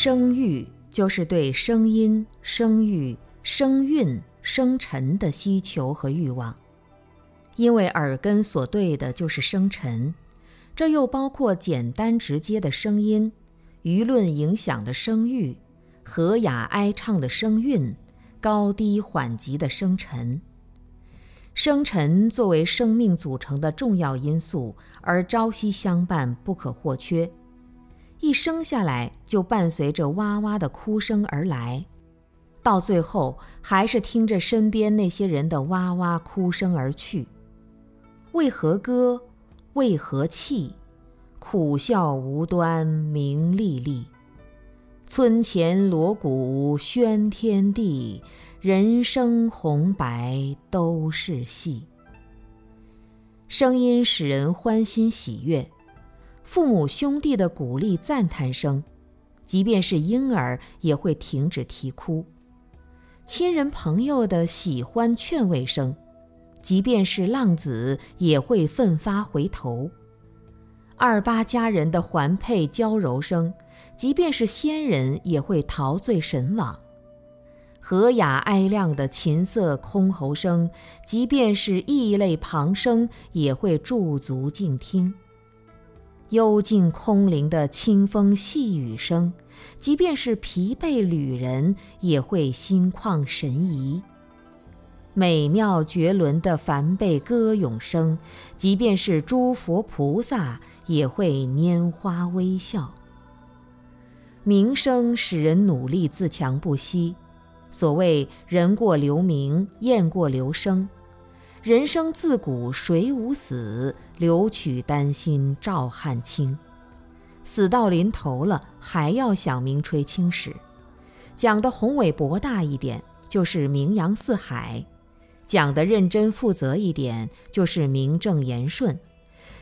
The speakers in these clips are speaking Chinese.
声域就是对声音、声域、声韵、声尘的希求和欲望，因为耳根所对的就是声尘，这又包括简单直接的声音、舆论影响的声域、和雅哀唱的声韵、高低缓急的声尘。声尘作为生命组成的重要因素，而朝夕相伴，不可或缺。一生下来就伴随着哇哇的哭声而来，到最后还是听着身边那些人的哇哇哭声而去。为何歌？为何泣？苦笑无端名利利。村前锣鼓喧天地，人生红白都是戏。声音使人欢欣喜悦。父母兄弟的鼓励赞叹声，即便是婴儿也会停止啼哭；亲人朋友的喜欢劝慰声，即便是浪子也会奋发回头；二八佳人的环佩娇柔声，即便是仙人也会陶醉神往；和雅哀亮的琴瑟箜篌声，即便是异类旁生也会驻足静听。幽静空灵的清风细雨声，即便是疲惫旅人也会心旷神怡；美妙绝伦的梵呗歌咏声，即便是诸佛菩萨也会拈花微笑。名声使人努力自强不息，所谓“人过留名，雁过留声”。人生自古谁无死？留取丹心照汗青。死到临头了，还要想名垂青史。讲的宏伟博大一点，就是名扬四海；讲的认真负责一点，就是名正言顺；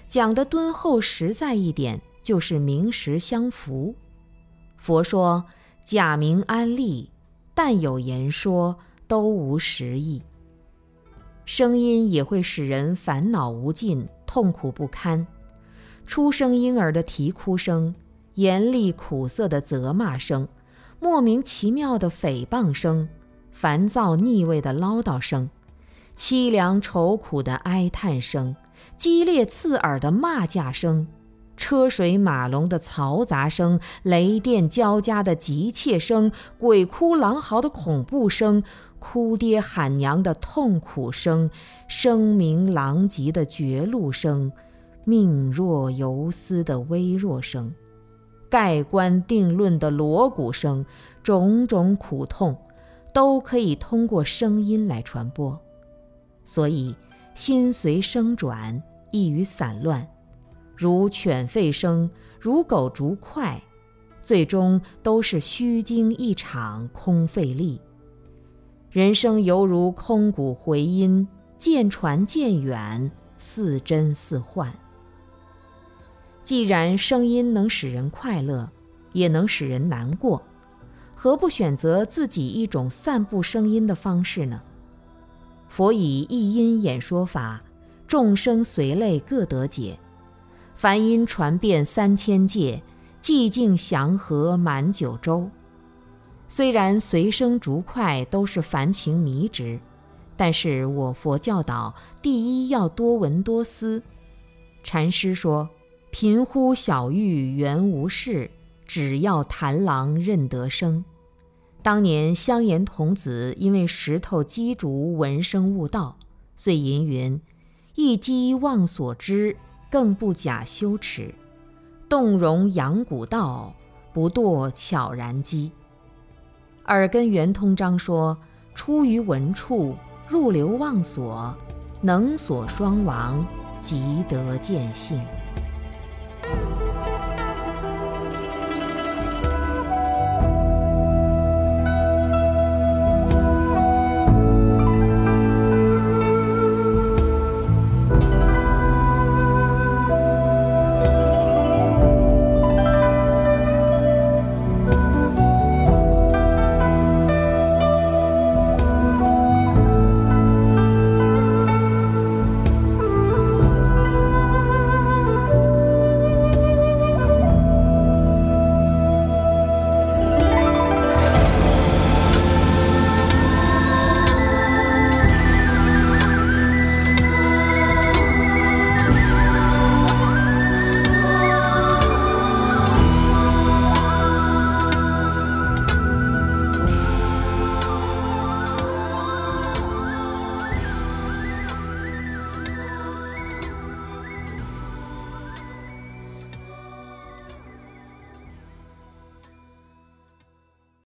讲的敦厚实在一点，就是名实相符。佛说：“假名安利，但有言说，都无实意。”声音也会使人烦恼无尽、痛苦不堪。出生婴儿的啼哭声、严厉苦涩的责骂声、莫名其妙的诽谤声、烦躁腻味的唠叨声、凄凉愁苦的哀叹声、激烈刺耳的骂架声、车水马龙的嘈杂声、雷电交加的急切声、鬼哭狼嚎的恐怖声。哭爹喊娘的痛苦声，声名狼藉的绝路声，命若游丝的微弱声，盖棺定论的锣鼓声，种种苦痛，都可以通过声音来传播。所以，心随声转，易于散乱，如犬吠声，如狗逐快，最终都是虚惊一场，空费力。人生犹如空谷回音，渐传渐远，似真似幻。既然声音能使人快乐，也能使人难过，何不选择自己一种散布声音的方式呢？佛以一音演说法，众生随类各得解，梵音传遍三千界，寂静祥和满九州。虽然随声逐快都是凡情迷执，但是我佛教导，第一要多闻多思。禅师说：“贫乎小玉原无事，只要檀郎认得声。”当年香严童子因为石头击竹闻声悟道，遂吟云：“一击忘所知，更不假羞耻。动容扬古道，不堕悄然机。”耳根圆通章说：“出于文处，入流妄所，能所双亡，即得见性。”